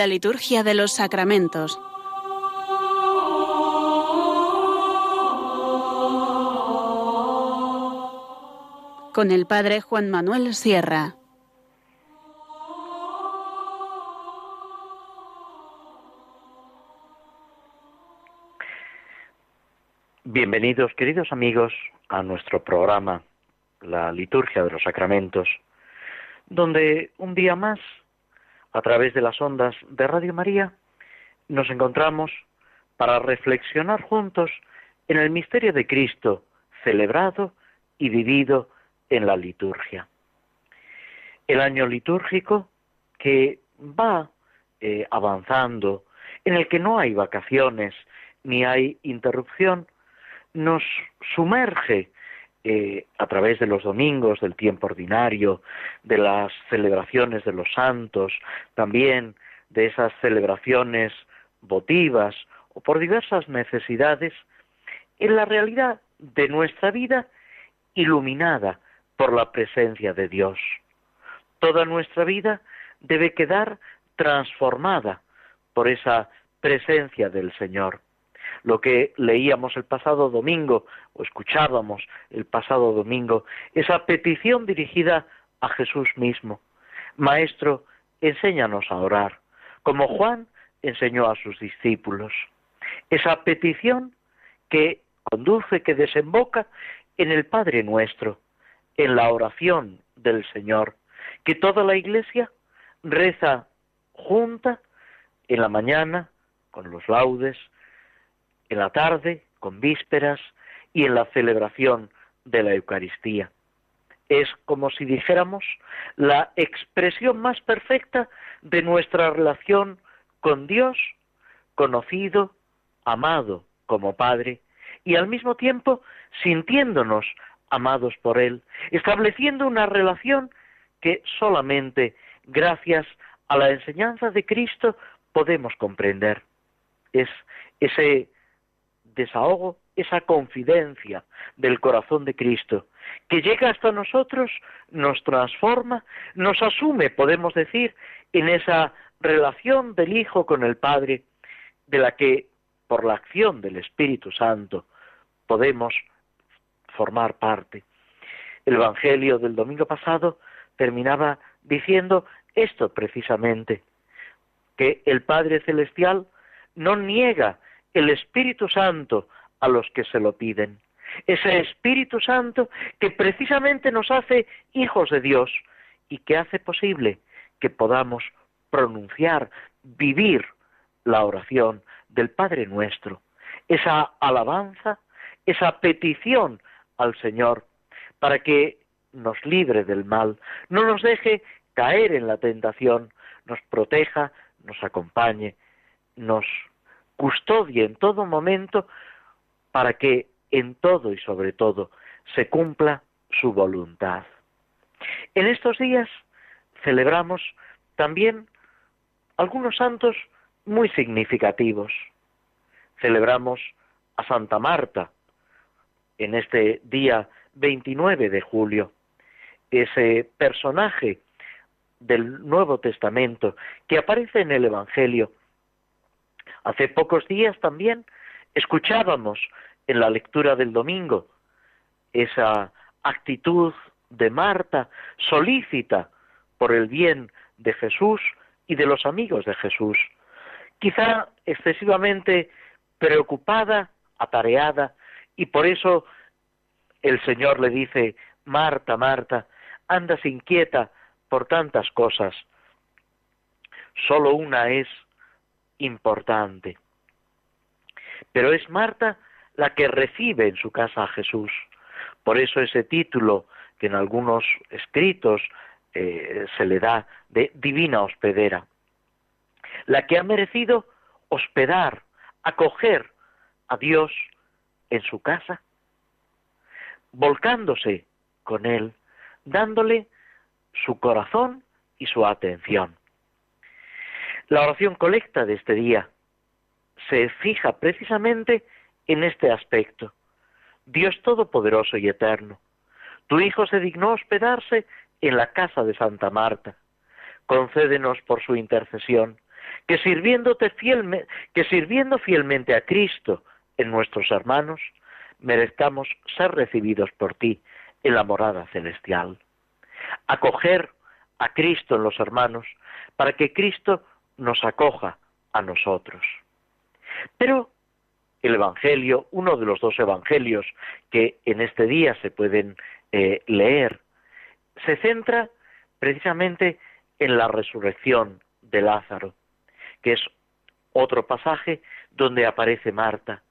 La liturgia de los sacramentos. Con el Padre Juan Manuel Sierra. Bienvenidos, queridos amigos, a nuestro programa, la liturgia de los sacramentos, donde un día más a través de las ondas de Radio María, nos encontramos para reflexionar juntos en el misterio de Cristo celebrado y vivido en la liturgia. El año litúrgico que va eh, avanzando, en el que no hay vacaciones ni hay interrupción, nos sumerge eh, a través de los domingos, del tiempo ordinario, de las celebraciones de los santos, también de esas celebraciones votivas o por diversas necesidades, en la realidad de nuestra vida iluminada por la presencia de Dios. Toda nuestra vida debe quedar transformada por esa presencia del Señor lo que leíamos el pasado domingo o escuchábamos el pasado domingo, esa petición dirigida a Jesús mismo. Maestro, enséñanos a orar, como Juan enseñó a sus discípulos. Esa petición que conduce, que desemboca en el Padre nuestro, en la oración del Señor, que toda la Iglesia reza junta en la mañana, con los laudes, en la tarde, con vísperas y en la celebración de la Eucaristía. Es como si dijéramos la expresión más perfecta de nuestra relación con Dios, conocido, amado como Padre, y al mismo tiempo sintiéndonos amados por Él, estableciendo una relación que solamente gracias a la enseñanza de Cristo podemos comprender. Es ese desahogo, esa confidencia del corazón de Cristo, que llega hasta nosotros, nos transforma, nos asume, podemos decir, en esa relación del Hijo con el Padre, de la que, por la acción del Espíritu Santo, podemos formar parte. El Evangelio del domingo pasado terminaba diciendo esto precisamente, que el Padre Celestial no niega el Espíritu Santo a los que se lo piden. Ese Espíritu Santo que precisamente nos hace hijos de Dios y que hace posible que podamos pronunciar, vivir la oración del Padre nuestro, esa alabanza, esa petición al Señor para que nos libre del mal, no nos deje caer en la tentación, nos proteja, nos acompañe, nos custodie en todo momento para que en todo y sobre todo se cumpla su voluntad. En estos días celebramos también algunos santos muy significativos. Celebramos a Santa Marta en este día 29 de julio, ese personaje del Nuevo Testamento que aparece en el Evangelio Hace pocos días también escuchábamos en la lectura del domingo esa actitud de Marta solícita por el bien de Jesús y de los amigos de Jesús, quizá excesivamente preocupada, atareada, y por eso el Señor le dice, Marta, Marta, andas inquieta por tantas cosas, solo una es importante. Pero es Marta la que recibe en su casa a Jesús. Por eso ese título que en algunos escritos eh, se le da de divina hospedera. La que ha merecido hospedar, acoger a Dios en su casa, volcándose con Él, dándole su corazón y su atención. La oración colecta de este día se fija precisamente en este aspecto. Dios Todopoderoso y Eterno, tu Hijo se dignó hospedarse en la casa de Santa Marta. Concédenos por su intercesión que sirviéndote sirviendo fielmente a Cristo en nuestros hermanos, merezcamos ser recibidos por ti en la morada celestial. Acoger a Cristo en los hermanos para que Cristo nos acoja a nosotros. Pero el Evangelio, uno de los dos Evangelios que en este día se pueden eh, leer, se centra precisamente en la resurrección de Lázaro, que es otro pasaje donde aparece Marta,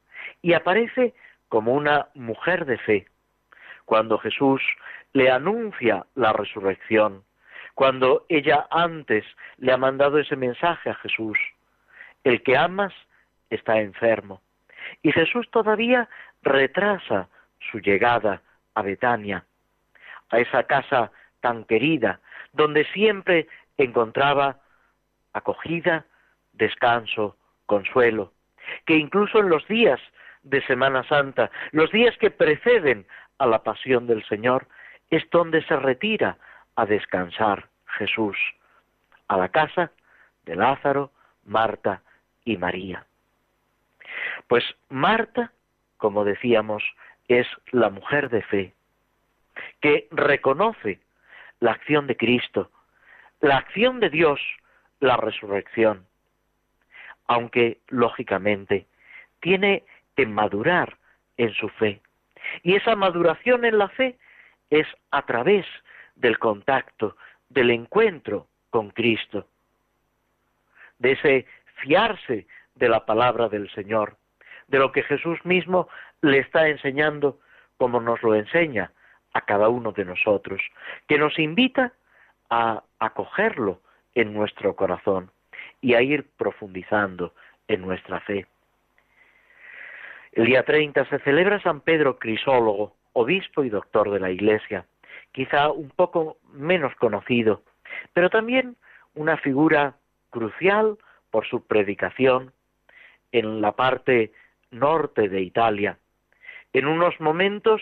y aparece como una mujer de fe. Cuando Jesús le anuncia la resurrección, cuando ella antes le ha mandado ese mensaje a Jesús, el que amas está enfermo. Y Jesús todavía retrasa su llegada a Betania, a esa casa tan querida, donde siempre encontraba acogida, descanso, consuelo, que incluso en los días de Semana Santa, los días que preceden a la pasión del Señor, es donde se retira a descansar Jesús, a la casa de Lázaro, Marta y María. Pues Marta, como decíamos, es la mujer de fe, que reconoce la acción de Cristo, la acción de Dios, la resurrección, aunque lógicamente tiene que madurar en su fe. Y esa maduración en la fe es a través del contacto, del encuentro con Cristo, de ese fiarse de la palabra del Señor, de lo que Jesús mismo le está enseñando como nos lo enseña a cada uno de nosotros, que nos invita a acogerlo en nuestro corazón y a ir profundizando en nuestra fe. El día 30 se celebra San Pedro Crisólogo, obispo y doctor de la Iglesia, quizá un poco menos conocido, pero también una figura crucial por su predicación en la parte norte de Italia, en unos momentos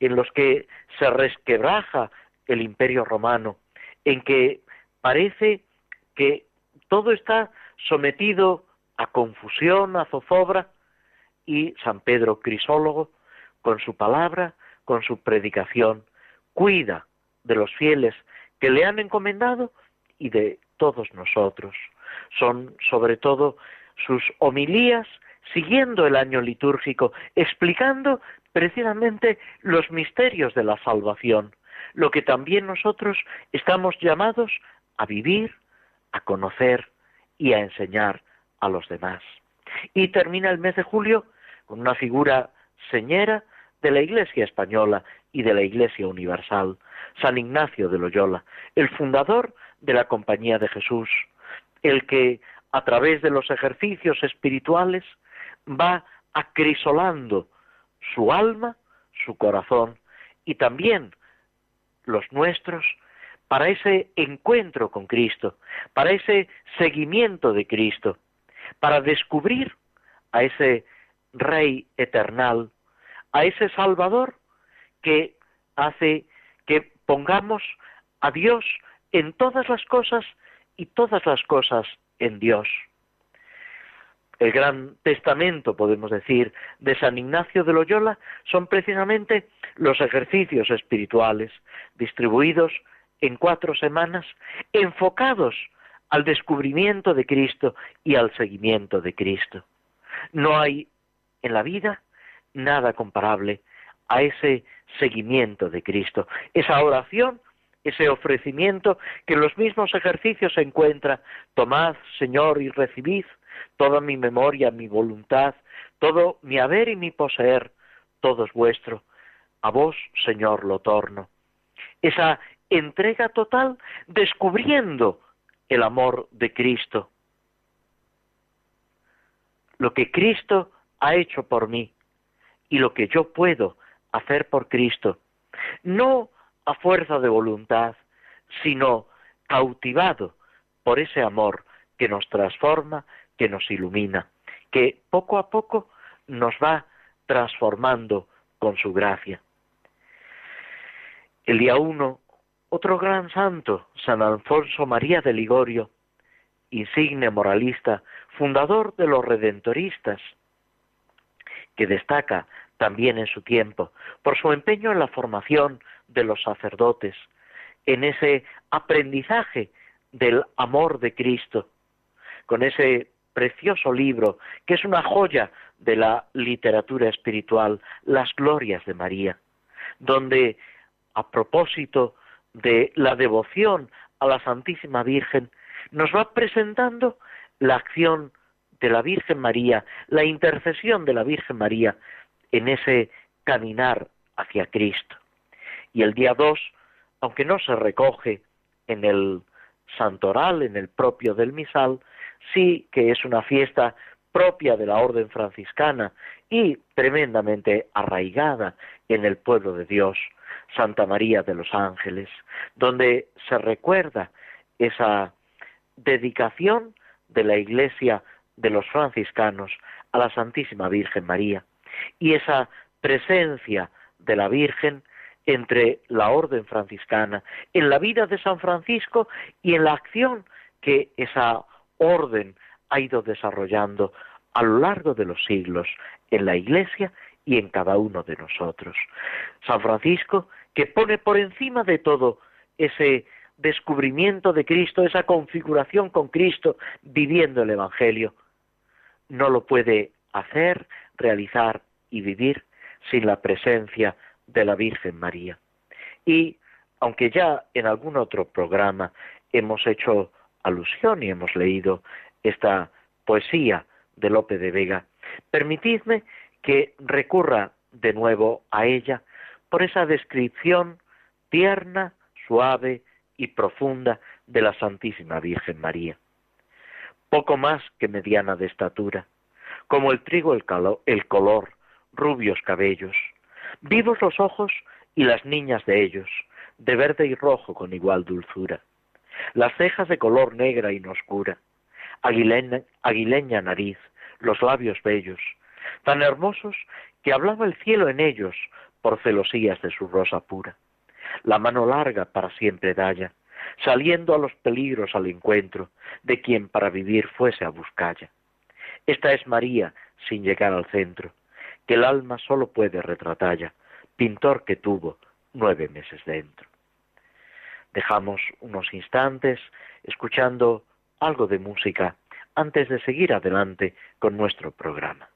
en los que se resquebraja el imperio romano, en que parece que todo está sometido a confusión, a zozobra, y San Pedro Crisólogo, con su palabra, con su predicación, cuida de los fieles que le han encomendado y de todos nosotros. Son sobre todo sus homilías siguiendo el año litúrgico, explicando precisamente los misterios de la salvación, lo que también nosotros estamos llamados a vivir, a conocer y a enseñar a los demás. Y termina el mes de julio con una figura señera de la Iglesia española y de la Iglesia universal, San Ignacio de Loyola, el fundador de la Compañía de Jesús, el que a través de los ejercicios espirituales va acrisolando su alma, su corazón y también los nuestros para ese encuentro con Cristo, para ese seguimiento de Cristo, para descubrir a ese Rey eternal, a ese Salvador que hace que pongamos a Dios en todas las cosas y todas las cosas en Dios. El gran testamento, podemos decir, de San Ignacio de Loyola son precisamente los ejercicios espirituales distribuidos en cuatro semanas, enfocados al descubrimiento de Cristo y al seguimiento de Cristo. No hay en la vida nada comparable a ese seguimiento de Cristo, esa oración, ese ofrecimiento que en los mismos ejercicios se encuentra, tomad, Señor, y recibid toda mi memoria, mi voluntad, todo mi haber y mi poseer, todo es vuestro. A vos, Señor, lo torno. Esa entrega total descubriendo el amor de Cristo. Lo que Cristo ha hecho por mí y lo que yo puedo hacer por Cristo, no a fuerza de voluntad, sino cautivado por ese amor que nos transforma, que nos ilumina, que poco a poco nos va transformando con su gracia. El día uno, otro gran santo, San Alfonso María de Ligorio, insigne moralista, fundador de los redentoristas, que destaca también en su tiempo por su empeño en la formación de los sacerdotes, en ese aprendizaje del amor de Cristo, con ese precioso libro que es una joya de la literatura espiritual, Las Glorias de María, donde a propósito de la devoción a la Santísima Virgen, nos va presentando la acción de la Virgen María, la intercesión de la Virgen María en ese caminar hacia Cristo. Y el día 2, aunque no se recoge en el santoral, en el propio del misal, sí que es una fiesta propia de la orden franciscana y tremendamente arraigada en el pueblo de Dios, Santa María de los Ángeles, donde se recuerda esa dedicación de la Iglesia de los franciscanos a la Santísima Virgen María y esa presencia de la Virgen entre la orden franciscana, en la vida de San Francisco y en la acción que esa orden ha ido desarrollando a lo largo de los siglos en la Iglesia y en cada uno de nosotros. San Francisco, que pone por encima de todo ese descubrimiento de Cristo, esa configuración con Cristo, viviendo el Evangelio, no lo puede hacer, realizar y vivir sin la presencia de la Virgen María. Y aunque ya en algún otro programa hemos hecho alusión y hemos leído esta poesía de Lope de Vega, permitidme que recurra de nuevo a ella por esa descripción tierna, suave y profunda de la Santísima Virgen María. Poco más que mediana de estatura, como el trigo el, el color, rubios cabellos, vivos los ojos y las niñas de ellos, de verde y rojo con igual dulzura, las cejas de color negra y oscura, aguileña, aguileña nariz, los labios bellos, tan hermosos que hablaba el cielo en ellos por celosías de su rosa pura. La mano larga para siempre dalla, saliendo a los peligros al encuentro de quien para vivir fuese a buscalla. Esta es María sin llegar al centro, que el alma sólo puede retratalla, pintor que tuvo nueve meses dentro. Dejamos unos instantes escuchando algo de música antes de seguir adelante con nuestro programa.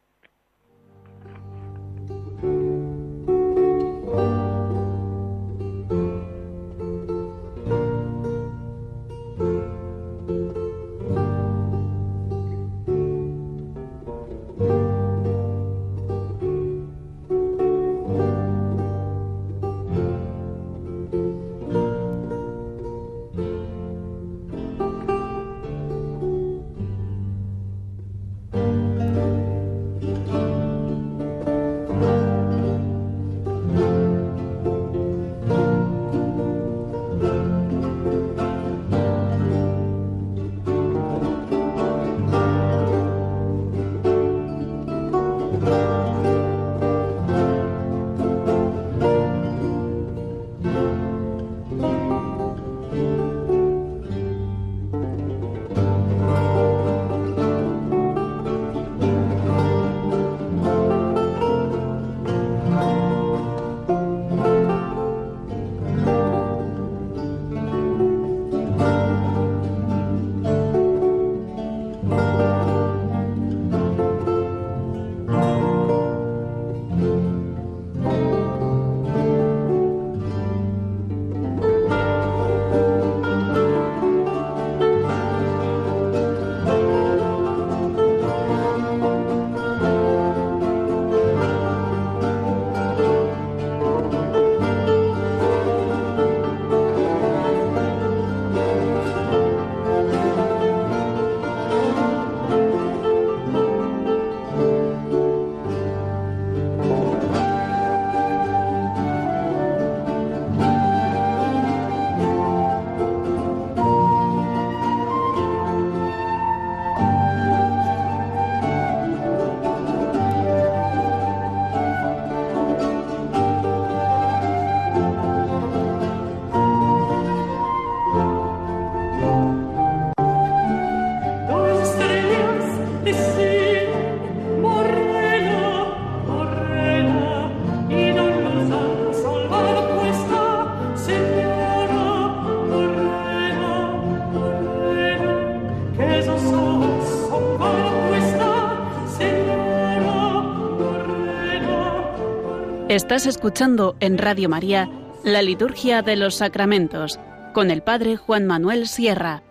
Estás escuchando en Radio María la Liturgia de los Sacramentos con el Padre Juan Manuel Sierra.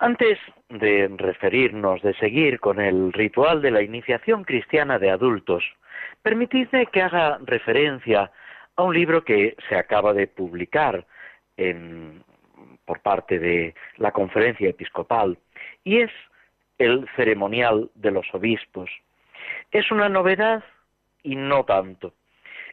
Antes de referirnos, de seguir con el ritual de la iniciación cristiana de adultos, permitidme que haga referencia a un libro que se acaba de publicar por parte de la conferencia episcopal y es el ceremonial de los obispos. Es una novedad y no tanto.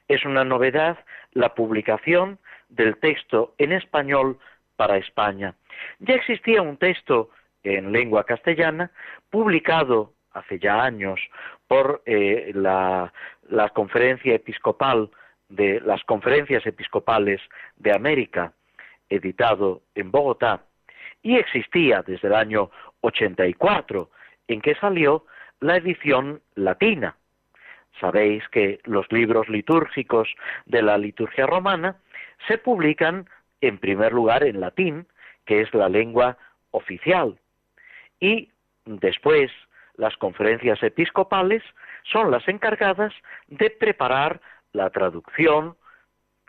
Es una novedad la publicación del texto en español para España. Ya existía un texto en lengua castellana publicado hace ya años por eh, la, la conferencia episcopal de las conferencias episcopales de América, editado en Bogotá, y existía desde el año 84, en que salió la edición latina. Sabéis que los libros litúrgicos de la liturgia romana se publican en primer lugar en latín, que es la lengua oficial, y después las conferencias episcopales son las encargadas de preparar la traducción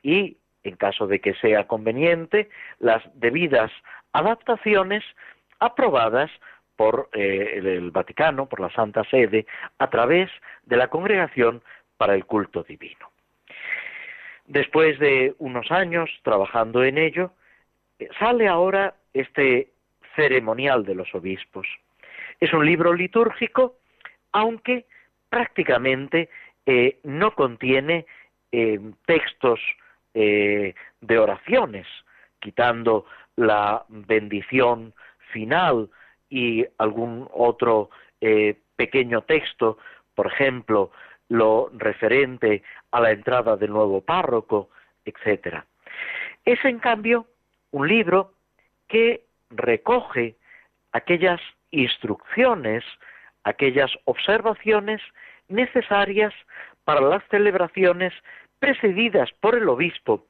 y, en caso de que sea conveniente, las debidas adaptaciones aprobadas por eh, el Vaticano, por la Santa Sede, a través de la Congregación para el Culto Divino. Después de unos años trabajando en ello, eh, sale ahora este ceremonial de los obispos. Es un libro litúrgico, aunque prácticamente eh, no contiene textos de oraciones, quitando la bendición final y algún otro pequeño texto, por ejemplo, lo referente a la entrada del nuevo párroco, etc. Es, en cambio, un libro que recoge aquellas instrucciones, aquellas observaciones necesarias para las celebraciones precedidas por el obispo,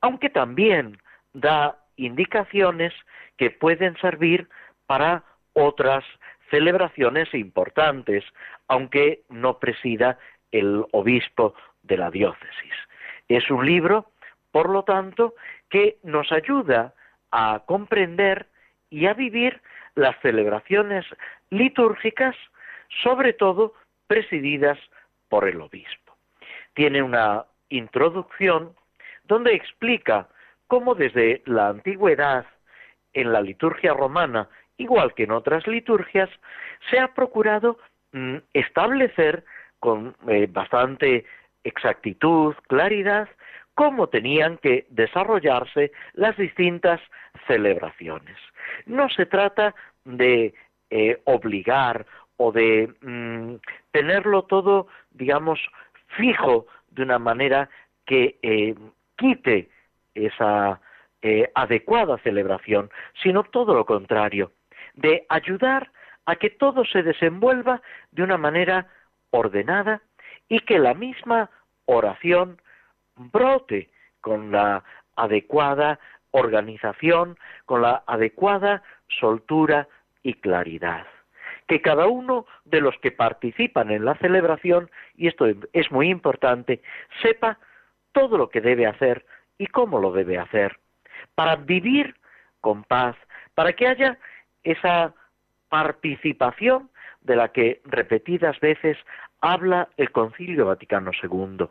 aunque también da indicaciones que pueden servir para otras celebraciones importantes, aunque no presida el obispo de la diócesis. Es un libro, por lo tanto, que nos ayuda a comprender y a vivir las celebraciones litúrgicas, sobre todo presididas por el obispo. Tiene una introducción donde explica cómo desde la antigüedad en la liturgia romana, igual que en otras liturgias, se ha procurado mm, establecer con eh, bastante exactitud, claridad, cómo tenían que desarrollarse las distintas celebraciones. No se trata de eh, obligar o de mm, tenerlo todo, digamos, fijo de una manera que eh, quite esa adecuada celebración, sino todo lo contrario, de ayudar a que todo se desenvuelva de una manera ordenada y que la misma oración brote con la adecuada organización, con la adecuada soltura y claridad. Que cada uno de los que participan en la celebración, y esto es muy importante, sepa todo lo que debe hacer y cómo lo debe hacer, para vivir con paz, para que haya esa participación de la que repetidas veces habla el Concilio Vaticano II,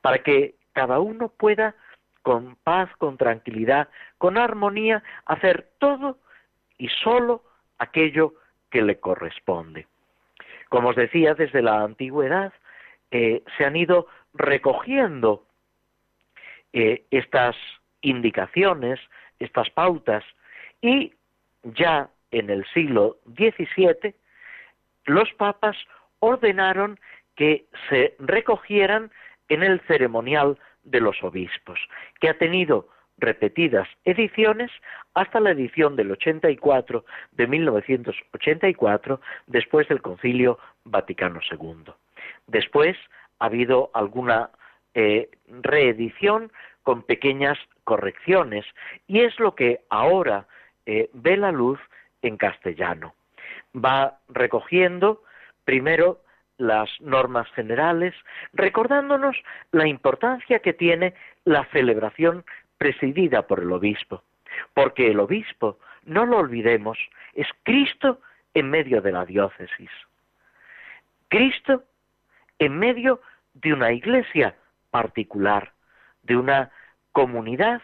para que cada uno pueda con paz, con tranquilidad, con armonía, hacer todo y solo aquello que le corresponde. Como os decía, desde la antigüedad eh, se han ido recogiendo eh, estas indicaciones, estas pautas, y ya en el siglo XVII los papas ordenaron que se recogieran en el ceremonial de los obispos, que ha tenido repetidas ediciones hasta la edición del 84 de 1984 después del Concilio Vaticano II. Después ha habido alguna eh, reedición con pequeñas correcciones y es lo que ahora eh, ve la luz en castellano. Va recogiendo primero las normas generales, recordándonos la importancia que tiene la celebración presidida por el obispo, porque el obispo, no lo olvidemos, es Cristo en medio de la diócesis. Cristo en medio de una iglesia particular, de una comunidad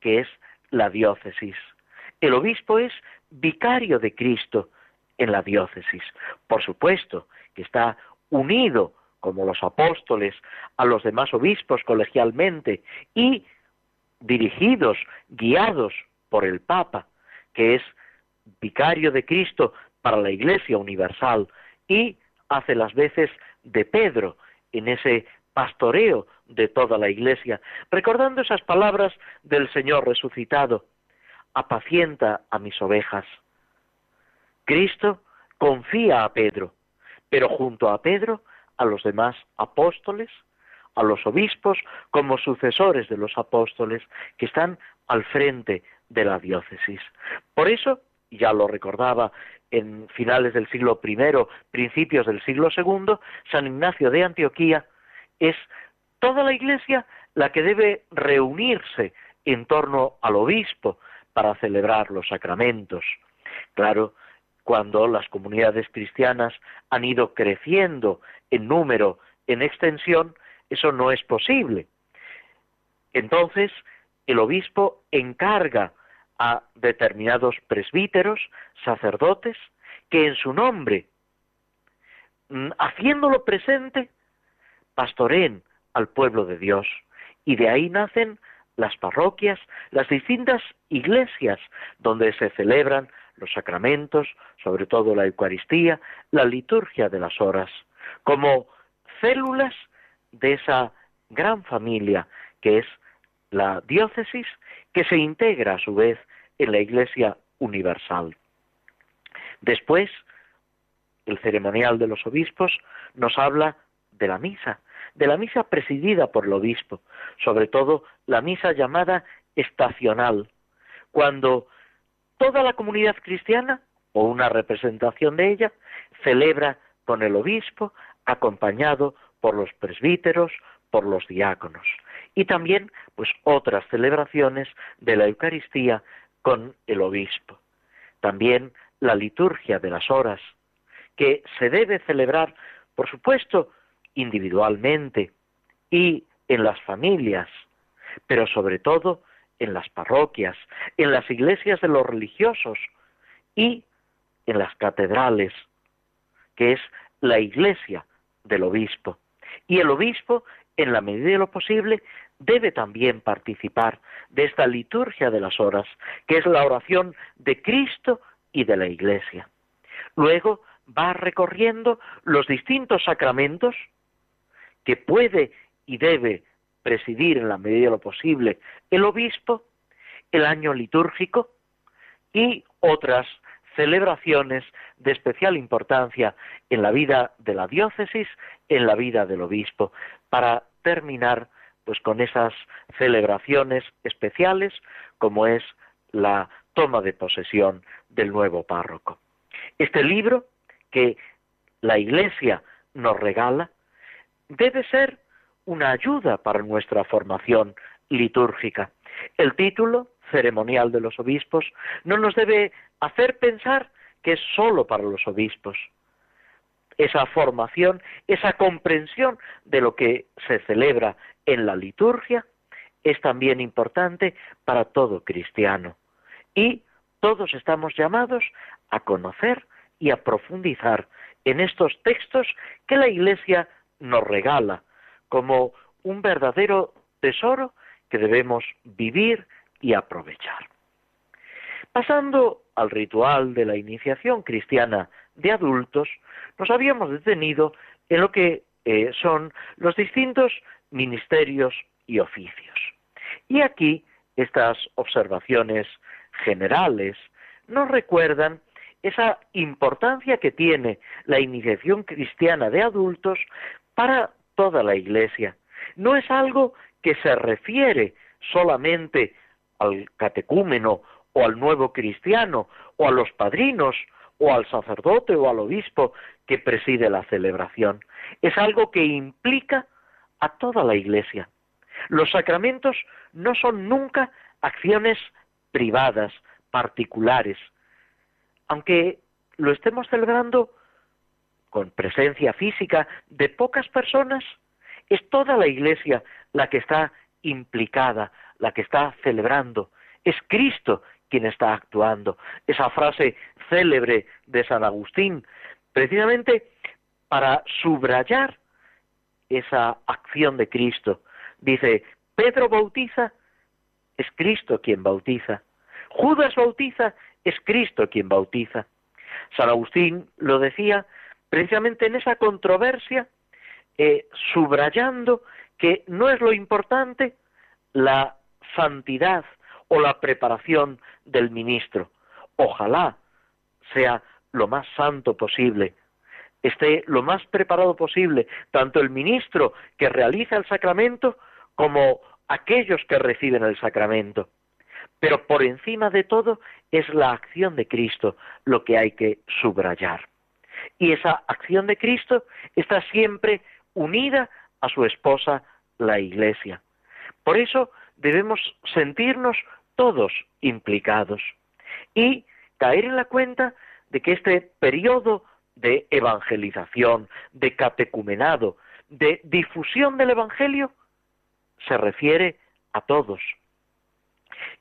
que es la diócesis. El obispo es vicario de Cristo en la diócesis. Por supuesto que está unido, como los apóstoles, a los demás obispos colegialmente y dirigidos, guiados por el Papa, que es vicario de Cristo para la Iglesia Universal y hace las veces de Pedro en ese pastoreo de toda la Iglesia, recordando esas palabras del Señor resucitado, apacienta a mis ovejas. Cristo confía a Pedro, pero junto a Pedro a los demás apóstoles, a los obispos como sucesores de los apóstoles que están al frente de la diócesis. Por eso, ya lo recordaba en finales del siglo I, principios del siglo II, San Ignacio de Antioquía es toda la Iglesia la que debe reunirse en torno al obispo para celebrar los sacramentos. Claro, cuando las comunidades cristianas han ido creciendo en número, en extensión, eso no es posible. Entonces, el obispo encarga a determinados presbíteros, sacerdotes, que en su nombre, mm, haciéndolo presente, pastoreen al pueblo de Dios. Y de ahí nacen las parroquias, las distintas iglesias donde se celebran los sacramentos, sobre todo la Eucaristía, la liturgia de las horas, como células de esa gran familia que es la diócesis, que se integra a su vez en la Iglesia universal. Después, el ceremonial de los obispos nos habla de la misa, de la misa presidida por el obispo, sobre todo la misa llamada estacional, cuando toda la comunidad cristiana, o una representación de ella, celebra con el obispo, acompañado por los presbíteros, por los diáconos, y también pues otras celebraciones de la Eucaristía con el obispo. También la liturgia de las horas, que se debe celebrar, por supuesto, individualmente y en las familias, pero sobre todo en las parroquias, en las iglesias de los religiosos y en las catedrales, que es la iglesia del obispo. Y el obispo, en la medida de lo posible, debe también participar de esta liturgia de las horas, que es la oración de Cristo y de la iglesia. Luego va recorriendo los distintos sacramentos que puede y debe presidir en la medida de lo posible el obispo, el año litúrgico y otras celebraciones de especial importancia en la vida de la diócesis, en la vida del obispo, para terminar pues con esas celebraciones especiales como es la toma de posesión del nuevo párroco. Este libro que la Iglesia nos regala debe ser una ayuda para nuestra formación litúrgica. El título ceremonial de los obispos no nos debe hacer pensar que es sólo para los obispos. Esa formación, esa comprensión de lo que se celebra en la liturgia es también importante para todo cristiano. Y todos estamos llamados a conocer y a profundizar en estos textos que la Iglesia nos regala como un verdadero tesoro que debemos vivir y aprovechar. Pasando al ritual de la iniciación cristiana de adultos, nos habíamos detenido en lo que eh, son los distintos ministerios y oficios. Y aquí estas observaciones generales nos recuerdan esa importancia que tiene la iniciación cristiana de adultos para toda la Iglesia. No es algo que se refiere solamente al catecúmeno o al nuevo cristiano o a los padrinos o al sacerdote o al obispo que preside la celebración. Es algo que implica a toda la Iglesia. Los sacramentos no son nunca acciones privadas, particulares. Aunque lo estemos celebrando con presencia física de pocas personas, es toda la Iglesia la que está implicada, la que está celebrando. Es Cristo quien está actuando. Esa frase célebre de San Agustín, precisamente para subrayar esa acción de Cristo. Dice, Pedro bautiza, es Cristo quien bautiza. Judas bautiza, es Cristo quien bautiza. San Agustín lo decía precisamente en esa controversia, eh, subrayando que no es lo importante la santidad o la preparación del ministro. Ojalá sea lo más santo posible, esté lo más preparado posible, tanto el ministro que realiza el sacramento como aquellos que reciben el sacramento. Pero por encima de todo es la acción de Cristo lo que hay que subrayar. Y esa acción de Cristo está siempre unida a su esposa, la Iglesia. Por eso debemos sentirnos todos implicados y caer en la cuenta de que este periodo de evangelización, de catecumenado, de difusión del Evangelio, se refiere a todos.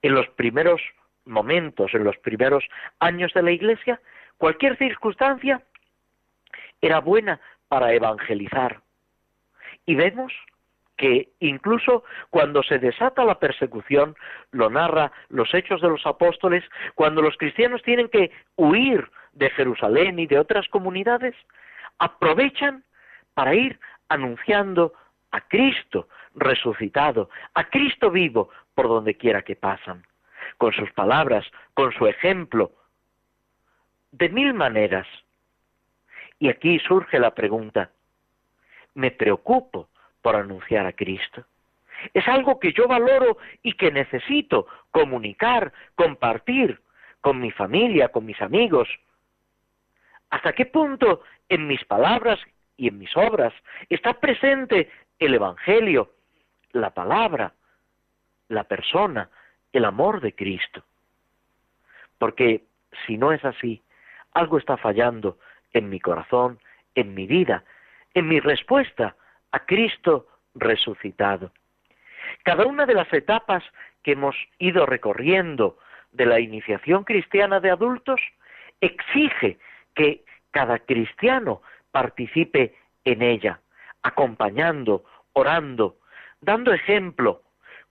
En los primeros momentos, en los primeros años de la Iglesia, cualquier circunstancia era buena para evangelizar. Y vemos que incluso cuando se desata la persecución, lo narra los hechos de los apóstoles, cuando los cristianos tienen que huir de Jerusalén y de otras comunidades, aprovechan para ir anunciando a Cristo resucitado, a Cristo vivo por donde quiera que pasan, con sus palabras, con su ejemplo, de mil maneras. Y aquí surge la pregunta, ¿me preocupo por anunciar a Cristo. Es algo que yo valoro y que necesito comunicar, compartir con mi familia, con mis amigos. ¿Hasta qué punto en mis palabras y en mis obras está presente el Evangelio, la palabra, la persona, el amor de Cristo? Porque si no es así, algo está fallando en mi corazón, en mi vida, en mi respuesta a Cristo resucitado. Cada una de las etapas que hemos ido recorriendo de la iniciación cristiana de adultos exige que cada cristiano participe en ella, acompañando, orando, dando ejemplo,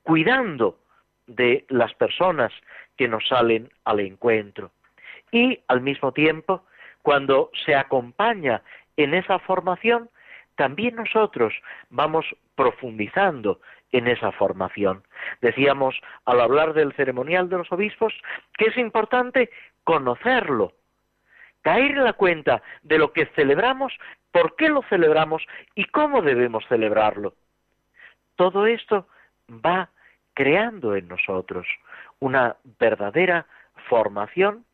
cuidando de las personas que nos salen al encuentro. Y al mismo tiempo, cuando se acompaña en esa formación, también nosotros vamos profundizando en esa formación. Decíamos al hablar del ceremonial de los obispos que es importante conocerlo, caer en la cuenta de lo que celebramos, por qué lo celebramos y cómo debemos celebrarlo. Todo esto va creando en nosotros una verdadera formación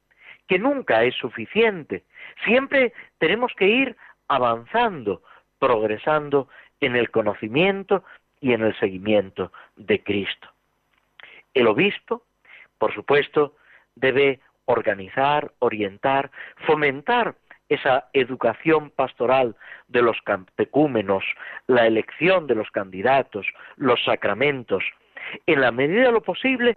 que nunca es suficiente. Siempre tenemos que ir avanzando, progresando en el conocimiento y en el seguimiento de Cristo. El obispo, por supuesto, debe organizar, orientar, fomentar esa educación pastoral de los catecúmenos, la elección de los candidatos, los sacramentos, en la medida de lo posible,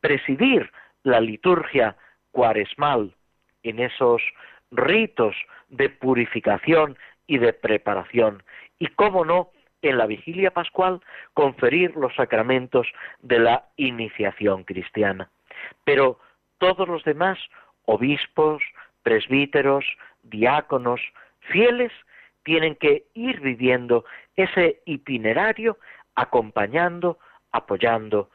presidir la liturgia cuaresmal en esos ritos de purificación y de preparación. Y cómo no, en la vigilia pascual, conferir los sacramentos de la iniciación cristiana. Pero todos los demás, obispos, presbíteros, diáconos, fieles, tienen que ir viviendo ese itinerario acompañando, apoyando,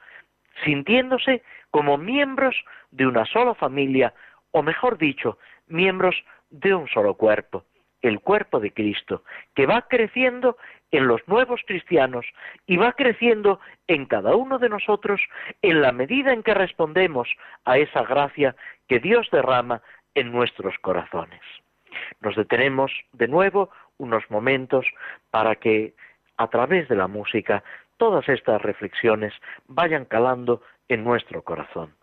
sintiéndose como miembros de una sola familia, o mejor dicho, miembros de un solo cuerpo el cuerpo de Cristo, que va creciendo en los nuevos cristianos y va creciendo en cada uno de nosotros en la medida en que respondemos a esa gracia que Dios derrama en nuestros corazones. Nos detenemos de nuevo unos momentos para que a través de la música todas estas reflexiones vayan calando en nuestro corazón.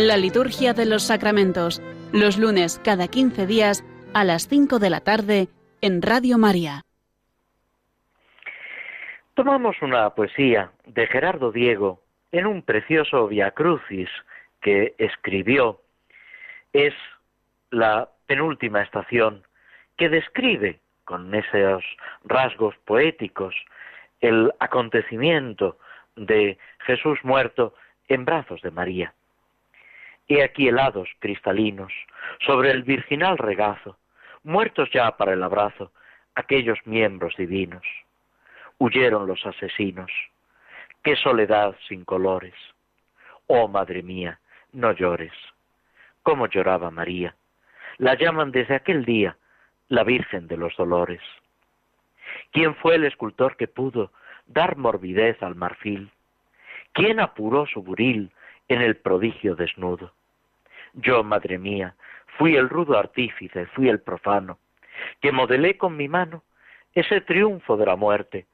La liturgia de los sacramentos, los lunes cada 15 días a las 5 de la tarde en Radio María. Tomamos una poesía de Gerardo Diego en un precioso Via Crucis que escribió. Es la penúltima estación que describe con esos rasgos poéticos el acontecimiento de Jesús muerto en brazos de María. He aquí helados cristalinos, sobre el virginal regazo, muertos ya para el abrazo, aquellos miembros divinos. Huyeron los asesinos. Qué soledad sin colores. Oh madre mía, no llores. ¿Cómo lloraba María? La llaman desde aquel día la Virgen de los Dolores. ¿Quién fue el escultor que pudo dar morbidez al marfil? ¿Quién apuró su buril en el prodigio desnudo? Yo, madre mía, fui el rudo artífice, fui el profano, que modelé con mi mano ese triunfo de la muerte,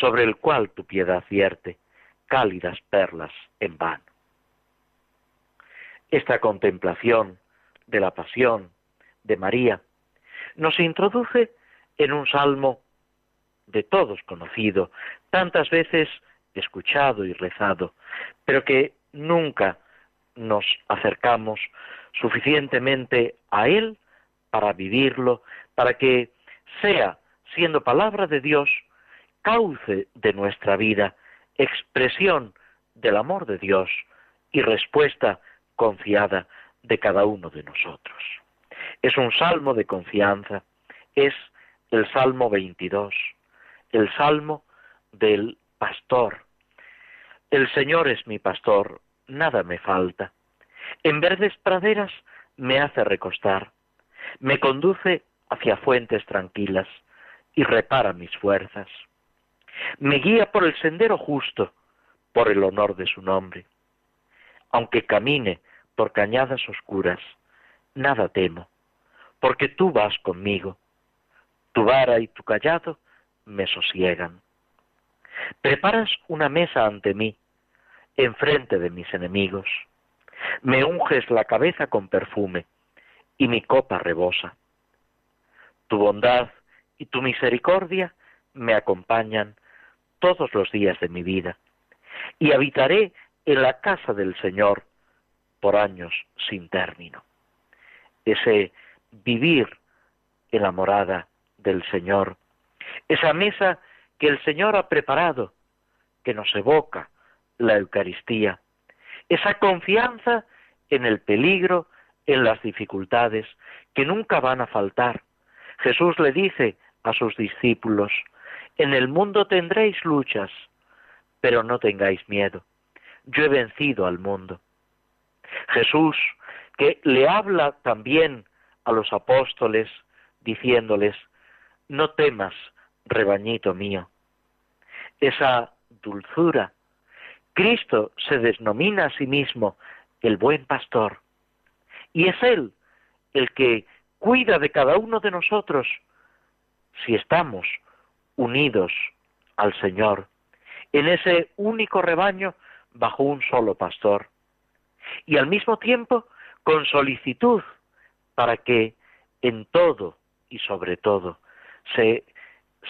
sobre el cual tu piedad vierte cálidas perlas en vano. Esta contemplación de la pasión de María nos introduce en un salmo de todos conocido, tantas veces escuchado y rezado, pero que nunca nos acercamos suficientemente a Él para vivirlo, para que sea, siendo palabra de Dios, cauce de nuestra vida, expresión del amor de Dios y respuesta confiada de cada uno de nosotros. Es un salmo de confianza, es el Salmo 22, el salmo del pastor. El Señor es mi pastor, nada me falta. En verdes praderas me hace recostar, me conduce hacia fuentes tranquilas y repara mis fuerzas. Me guía por el sendero justo, por el honor de su nombre. Aunque camine por cañadas oscuras, nada temo, porque tú vas conmigo. Tu vara y tu callado me sosiegan. Preparas una mesa ante mí, enfrente de mis enemigos. Me unges la cabeza con perfume, y mi copa rebosa. Tu bondad y tu misericordia me acompañan todos los días de mi vida, y habitaré en la casa del Señor por años sin término. Ese vivir en la morada del Señor, esa mesa que el Señor ha preparado, que nos evoca la Eucaristía, esa confianza en el peligro, en las dificultades, que nunca van a faltar. Jesús le dice a sus discípulos, en el mundo tendréis luchas, pero no tengáis miedo. Yo he vencido al mundo. Jesús, que le habla también a los apóstoles, diciéndoles, no temas, rebañito mío. Esa dulzura. Cristo se denomina a sí mismo el buen pastor. Y es Él el que cuida de cada uno de nosotros si estamos unidos al Señor, en ese único rebaño bajo un solo pastor. Y al mismo tiempo con solicitud para que en todo y sobre todo se,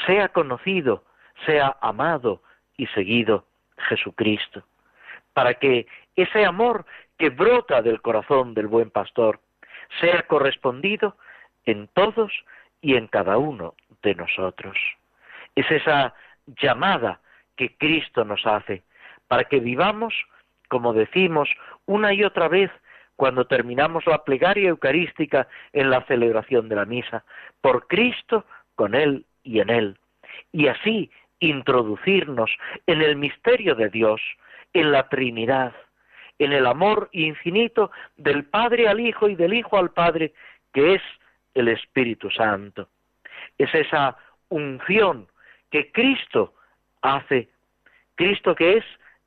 sea conocido, sea amado y seguido Jesucristo, para que ese amor que brota del corazón del buen pastor sea correspondido en todos y en cada uno de nosotros. Es esa llamada que Cristo nos hace para que vivamos, como decimos una y otra vez cuando terminamos la plegaria eucarística en la celebración de la misa, por Cristo, con Él y en Él, y así introducirnos en el misterio de Dios, en la Trinidad, en el amor infinito del Padre al Hijo y del Hijo al Padre, que es el Espíritu Santo. Es esa unción que Cristo hace, Cristo que es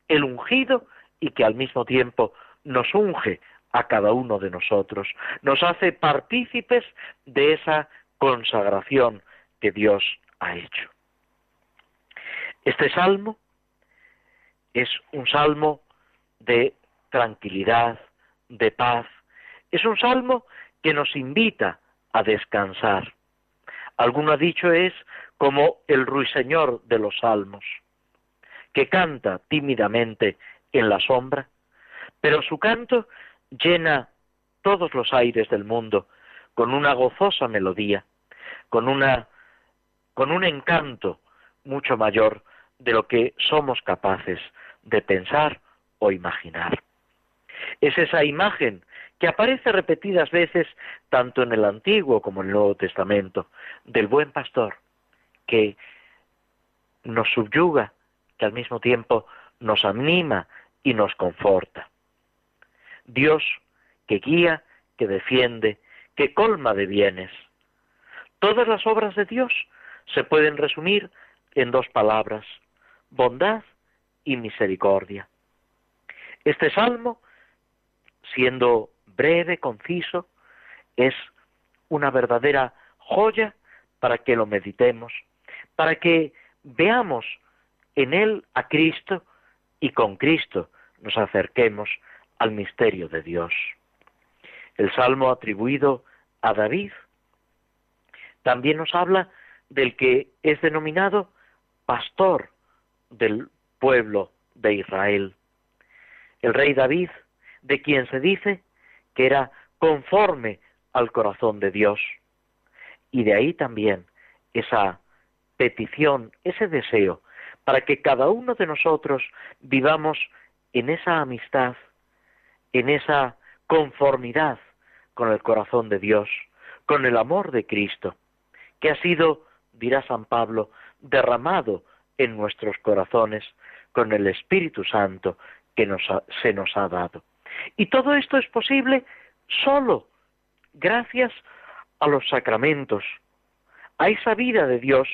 el ungido y que al mismo tiempo nos unge a cada uno de nosotros, nos hace partícipes de esa consagración que Dios ha hecho. Este salmo es un salmo de tranquilidad, de paz, es un salmo que nos invita a descansar. Alguno ha dicho es como el ruiseñor de los salmos, que canta tímidamente en la sombra, pero su canto llena todos los aires del mundo con una gozosa melodía, con una con un encanto mucho mayor de lo que somos capaces de pensar o imaginar. Es esa imagen que aparece repetidas veces tanto en el Antiguo como en el Nuevo Testamento, del buen pastor, que nos subyuga, que al mismo tiempo nos anima y nos conforta. Dios que guía, que defiende, que colma de bienes. Todas las obras de Dios se pueden resumir en dos palabras, bondad y misericordia. Este salmo, siendo breve, conciso, es una verdadera joya para que lo meditemos, para que veamos en él a Cristo y con Cristo nos acerquemos al misterio de Dios. El salmo atribuido a David también nos habla del que es denominado pastor del pueblo de Israel. El rey David, de quien se dice que era conforme al corazón de Dios. Y de ahí también esa petición, ese deseo, para que cada uno de nosotros vivamos en esa amistad en esa conformidad con el corazón de Dios, con el amor de Cristo, que ha sido, dirá San Pablo, derramado en nuestros corazones con el Espíritu Santo que se nos ha dado. Y todo esto es posible solo gracias a los sacramentos, a esa vida de Dios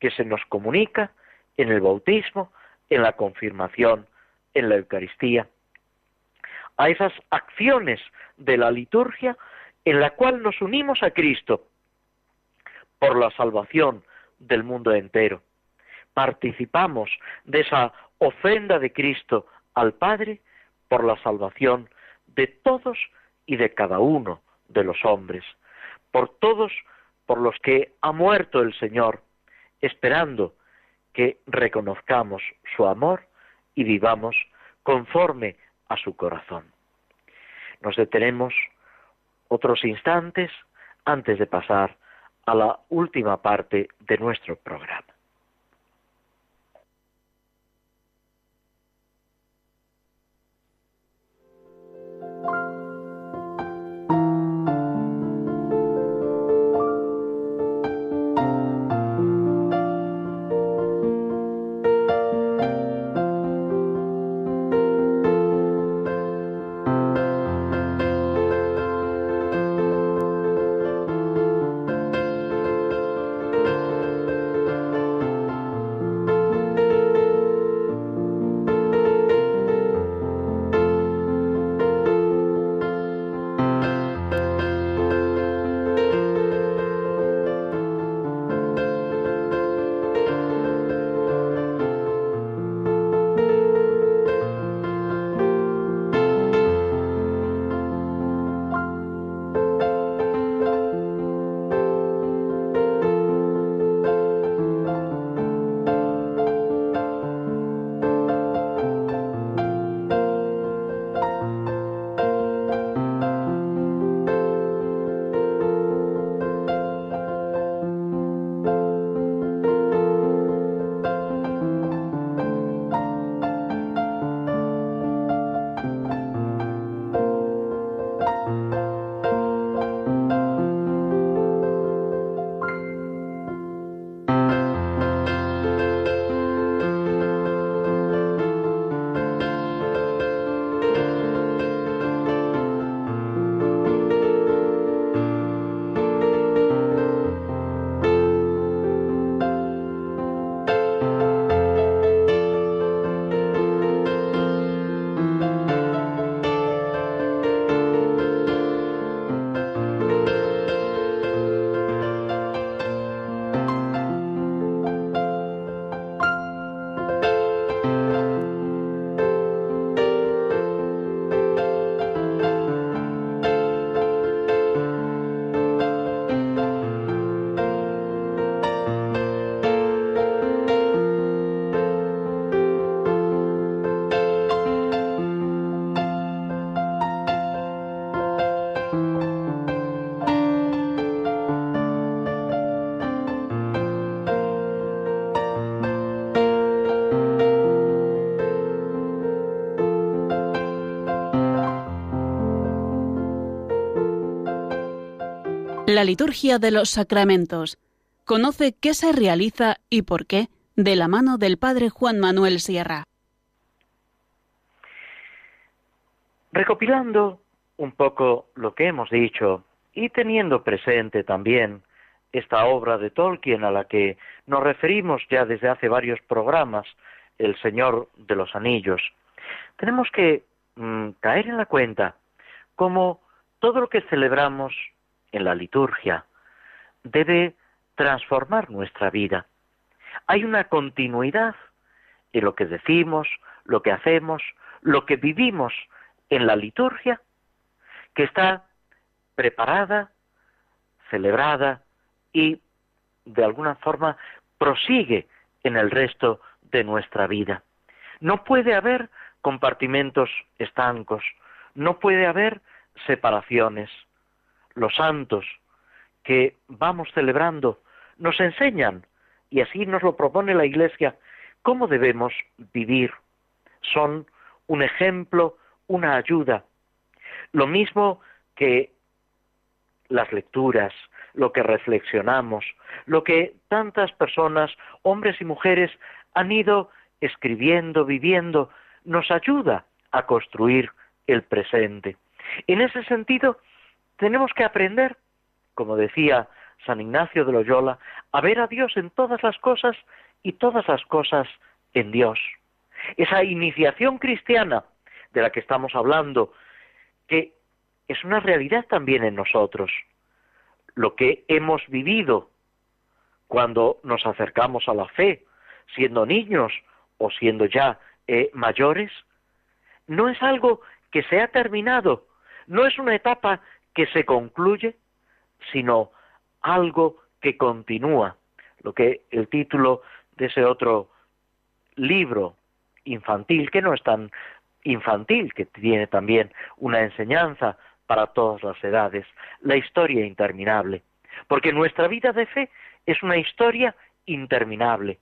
que se nos comunica en el bautismo, en la confirmación, en la Eucaristía a esas acciones de la liturgia en la cual nos unimos a Cristo por la salvación del mundo entero, participamos de esa ofrenda de Cristo al Padre por la salvación de todos y de cada uno de los hombres, por todos por los que ha muerto el Señor, esperando que reconozcamos su amor y vivamos conforme a su corazón. Nos detenemos otros instantes antes de pasar a la última parte de nuestro programa. La liturgia de los sacramentos. Conoce qué se realiza y por qué de la mano del Padre Juan Manuel Sierra. Recopilando un poco lo que hemos dicho y teniendo presente también esta obra de Tolkien a la que nos referimos ya desde hace varios programas, El Señor de los Anillos, tenemos que mm, caer en la cuenta como todo lo que celebramos en la liturgia debe transformar nuestra vida. Hay una continuidad en lo que decimos, lo que hacemos, lo que vivimos en la liturgia, que está preparada, celebrada y de alguna forma prosigue en el resto de nuestra vida. No puede haber compartimentos estancos, no puede haber separaciones los santos que vamos celebrando nos enseñan, y así nos lo propone la Iglesia, cómo debemos vivir. Son un ejemplo, una ayuda. Lo mismo que las lecturas, lo que reflexionamos, lo que tantas personas, hombres y mujeres, han ido escribiendo, viviendo, nos ayuda a construir el presente. En ese sentido, tenemos que aprender, como decía San Ignacio de Loyola, a ver a Dios en todas las cosas y todas las cosas en Dios. Esa iniciación cristiana de la que estamos hablando, que es una realidad también en nosotros, lo que hemos vivido cuando nos acercamos a la fe, siendo niños o siendo ya eh, mayores, no es algo que se ha terminado, no es una etapa que se concluye, sino algo que continúa, lo que el título de ese otro libro infantil, que no es tan infantil, que tiene también una enseñanza para todas las edades, la historia interminable. Porque nuestra vida de fe es una historia interminable.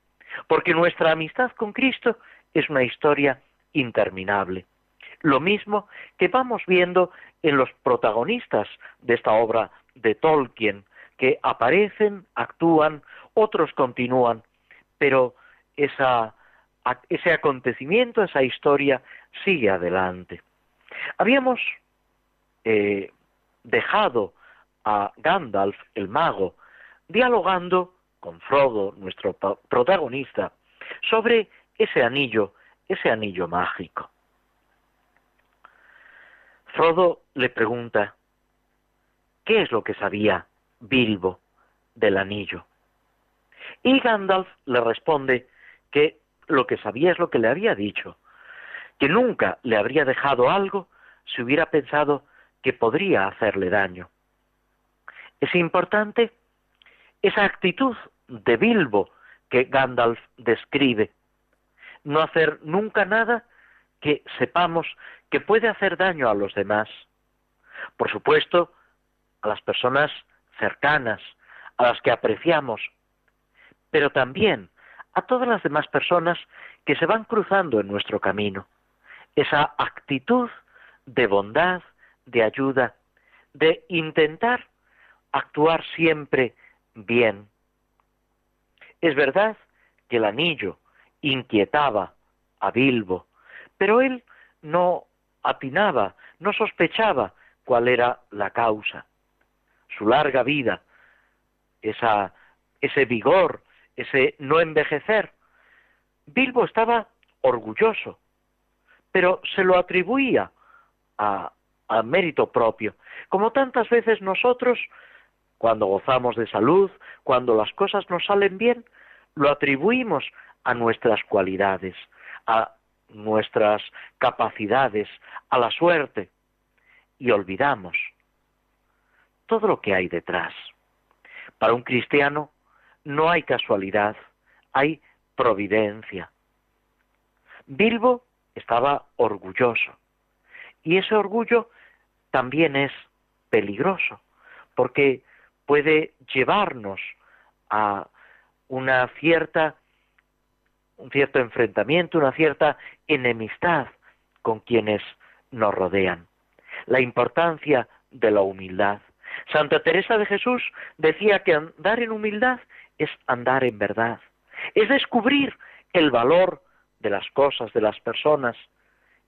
Porque nuestra amistad con Cristo es una historia interminable. Lo mismo que vamos viendo en los protagonistas de esta obra de Tolkien, que aparecen, actúan, otros continúan, pero ese acontecimiento, esa historia sigue adelante. Habíamos eh, dejado a Gandalf, el mago, dialogando con Frodo, nuestro protagonista, sobre ese anillo, ese anillo mágico. Frodo le pregunta, ¿qué es lo que sabía Bilbo del anillo? Y Gandalf le responde que lo que sabía es lo que le había dicho, que nunca le habría dejado algo si hubiera pensado que podría hacerle daño. Es importante esa actitud de Bilbo que Gandalf describe. No hacer nunca nada que sepamos que puede hacer daño a los demás. Por supuesto, a las personas cercanas, a las que apreciamos, pero también a todas las demás personas que se van cruzando en nuestro camino. Esa actitud de bondad, de ayuda, de intentar actuar siempre bien. Es verdad que el anillo inquietaba a Bilbo, pero él no atinaba, no sospechaba cuál era la causa. Su larga vida, ese vigor, ese no envejecer. Bilbo estaba orgulloso, pero se lo atribuía a, a mérito propio, como tantas veces nosotros cuando gozamos de salud, cuando las cosas nos salen bien, lo atribuimos a nuestras cualidades, a nuestras capacidades, a la suerte, y olvidamos todo lo que hay detrás. Para un cristiano no hay casualidad, hay providencia. Bilbo estaba orgulloso, y ese orgullo también es peligroso, porque puede llevarnos a una cierta un cierto enfrentamiento, una cierta enemistad con quienes nos rodean. La importancia de la humildad. Santa Teresa de Jesús decía que andar en humildad es andar en verdad, es descubrir el valor de las cosas, de las personas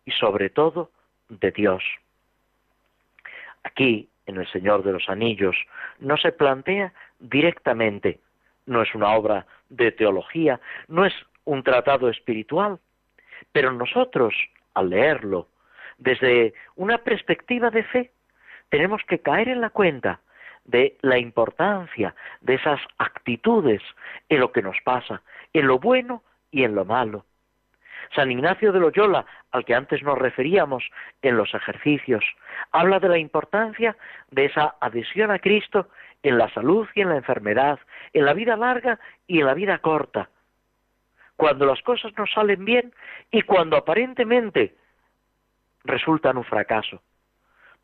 y sobre todo de Dios. Aquí en El Señor de los Anillos no se plantea directamente, no es una obra de teología, no es un tratado espiritual, pero nosotros, al leerlo, desde una perspectiva de fe, tenemos que caer en la cuenta de la importancia de esas actitudes en lo que nos pasa, en lo bueno y en lo malo, San Ignacio de Loyola, al que antes nos referíamos en los ejercicios, habla de la importancia de esa adhesión a Cristo en la salud y en la enfermedad, en la vida larga y en la vida corta. Cuando las cosas no salen bien y cuando aparentemente resultan un fracaso.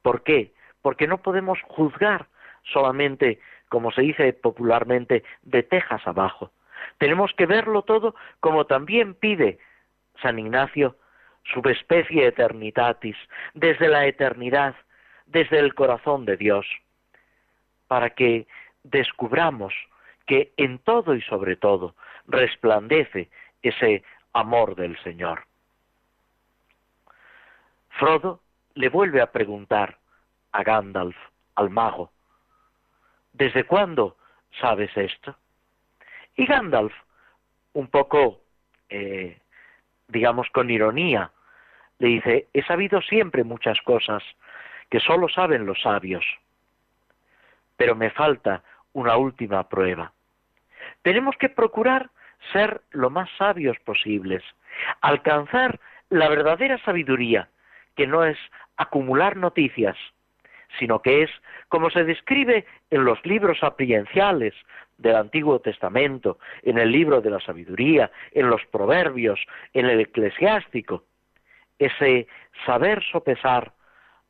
¿Por qué? Porque no podemos juzgar solamente, como se dice popularmente, de tejas abajo. Tenemos que verlo todo como también pide San Ignacio, subespecie eternitatis, desde la eternidad, desde el corazón de Dios, para que descubramos que en todo y sobre todo resplandece ese amor del Señor. Frodo le vuelve a preguntar a Gandalf, al mago, ¿desde cuándo sabes esto? Y Gandalf, un poco eh, digamos con ironía, le dice, he sabido siempre muchas cosas que solo saben los sabios, pero me falta una última prueba. Tenemos que procurar ser lo más sabios posibles, alcanzar la verdadera sabiduría, que no es acumular noticias, sino que es, como se describe en los libros aprienciales del Antiguo Testamento, en el libro de la sabiduría, en los proverbios, en el eclesiástico, ese saber sopesar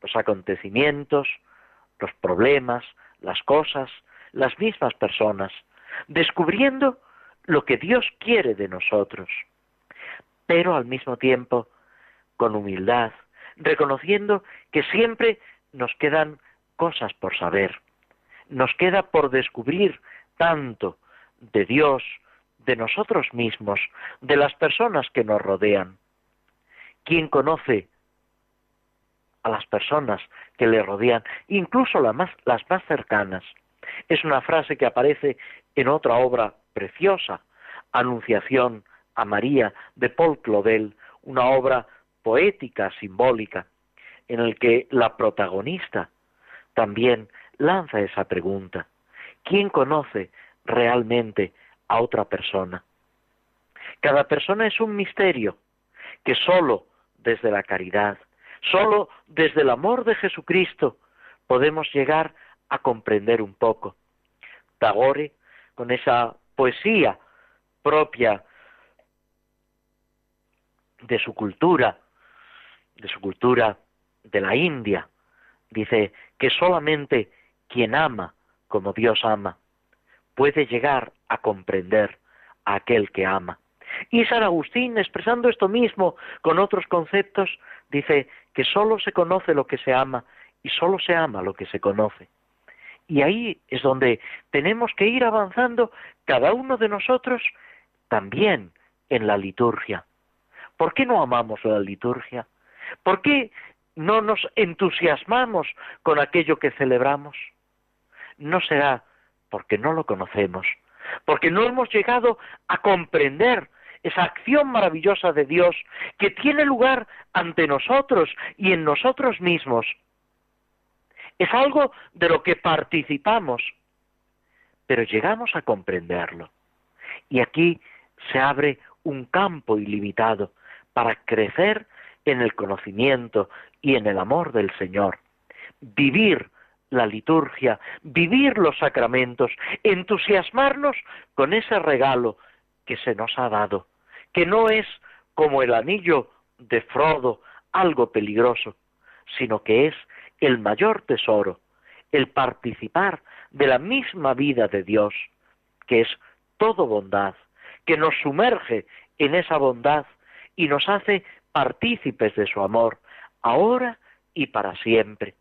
los acontecimientos, los problemas, las cosas, las mismas personas, descubriendo lo que Dios quiere de nosotros, pero al mismo tiempo con humildad, reconociendo que siempre nos quedan cosas por saber, nos queda por descubrir tanto de Dios, de nosotros mismos, de las personas que nos rodean. ¿Quién conoce a las personas que le rodean, incluso más, las más cercanas? Es una frase que aparece en otra obra preciosa, Anunciación a María de Paul Claudel, una obra poética, simbólica, en el que la protagonista también lanza esa pregunta. ¿Quién conoce realmente a otra persona? Cada persona es un misterio que sólo desde la caridad, sólo desde el amor de Jesucristo podemos llegar a comprender un poco. Tagore, con esa poesía propia de su cultura, de su cultura de la India, dice que solamente quien ama como Dios ama puede llegar a comprender a aquel que ama. Y San Agustín, expresando esto mismo con otros conceptos, dice que sólo se conoce lo que se ama y sólo se ama lo que se conoce. Y ahí es donde tenemos que ir avanzando cada uno de nosotros también en la liturgia. ¿Por qué no amamos la liturgia? ¿Por qué no nos entusiasmamos con aquello que celebramos? No será porque no lo conocemos, porque no hemos llegado a comprender esa acción maravillosa de Dios que tiene lugar ante nosotros y en nosotros mismos. Es algo de lo que participamos, pero llegamos a comprenderlo. Y aquí se abre un campo ilimitado para crecer en el conocimiento y en el amor del Señor. Vivir la liturgia, vivir los sacramentos, entusiasmarnos con ese regalo que se nos ha dado, que no es como el anillo de Frodo, algo peligroso, sino que es el mayor tesoro, el participar de la misma vida de Dios, que es todo bondad, que nos sumerge en esa bondad y nos hace partícipes de su amor, ahora y para siempre.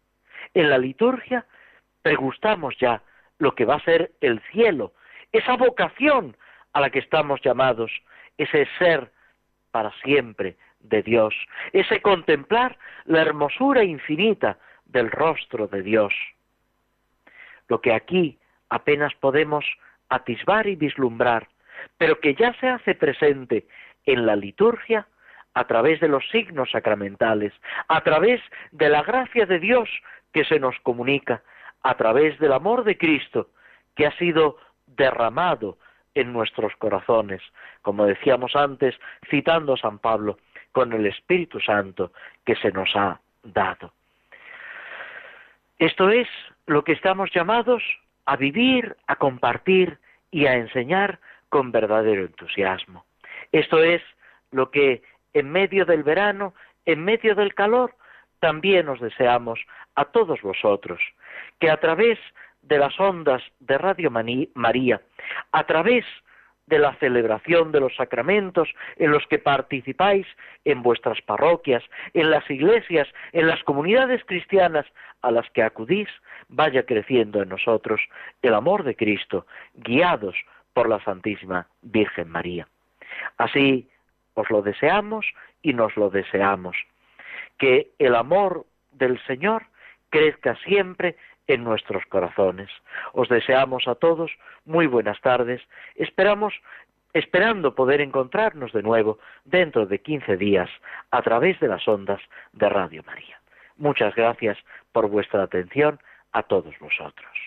En la liturgia pregustamos ya lo que va a ser el cielo, esa vocación a la que estamos llamados, ese ser para siempre de Dios, ese contemplar la hermosura infinita del rostro de Dios. Lo que aquí apenas podemos atisbar y vislumbrar, pero que ya se hace presente en la liturgia a través de los signos sacramentales, a través de la gracia de Dios que se nos comunica, a través del amor de Cristo que ha sido derramado en nuestros corazones, como decíamos antes, citando a San Pablo, con el Espíritu Santo que se nos ha dado. Esto es lo que estamos llamados a vivir, a compartir y a enseñar con verdadero entusiasmo. Esto es lo que en medio del verano, en medio del calor, también os deseamos a todos vosotros, que a través de las ondas de Radio María, a través de la celebración de los sacramentos en los que participáis en vuestras parroquias, en las iglesias, en las comunidades cristianas a las que acudís, vaya creciendo en nosotros el amor de Cristo, guiados por la Santísima Virgen María. Así os lo deseamos y nos lo deseamos. Que el amor del Señor crezca siempre en nuestros corazones. Os deseamos a todos muy buenas tardes. Esperamos esperando poder encontrarnos de nuevo dentro de 15 días a través de las ondas de Radio María. Muchas gracias por vuestra atención a todos vosotros.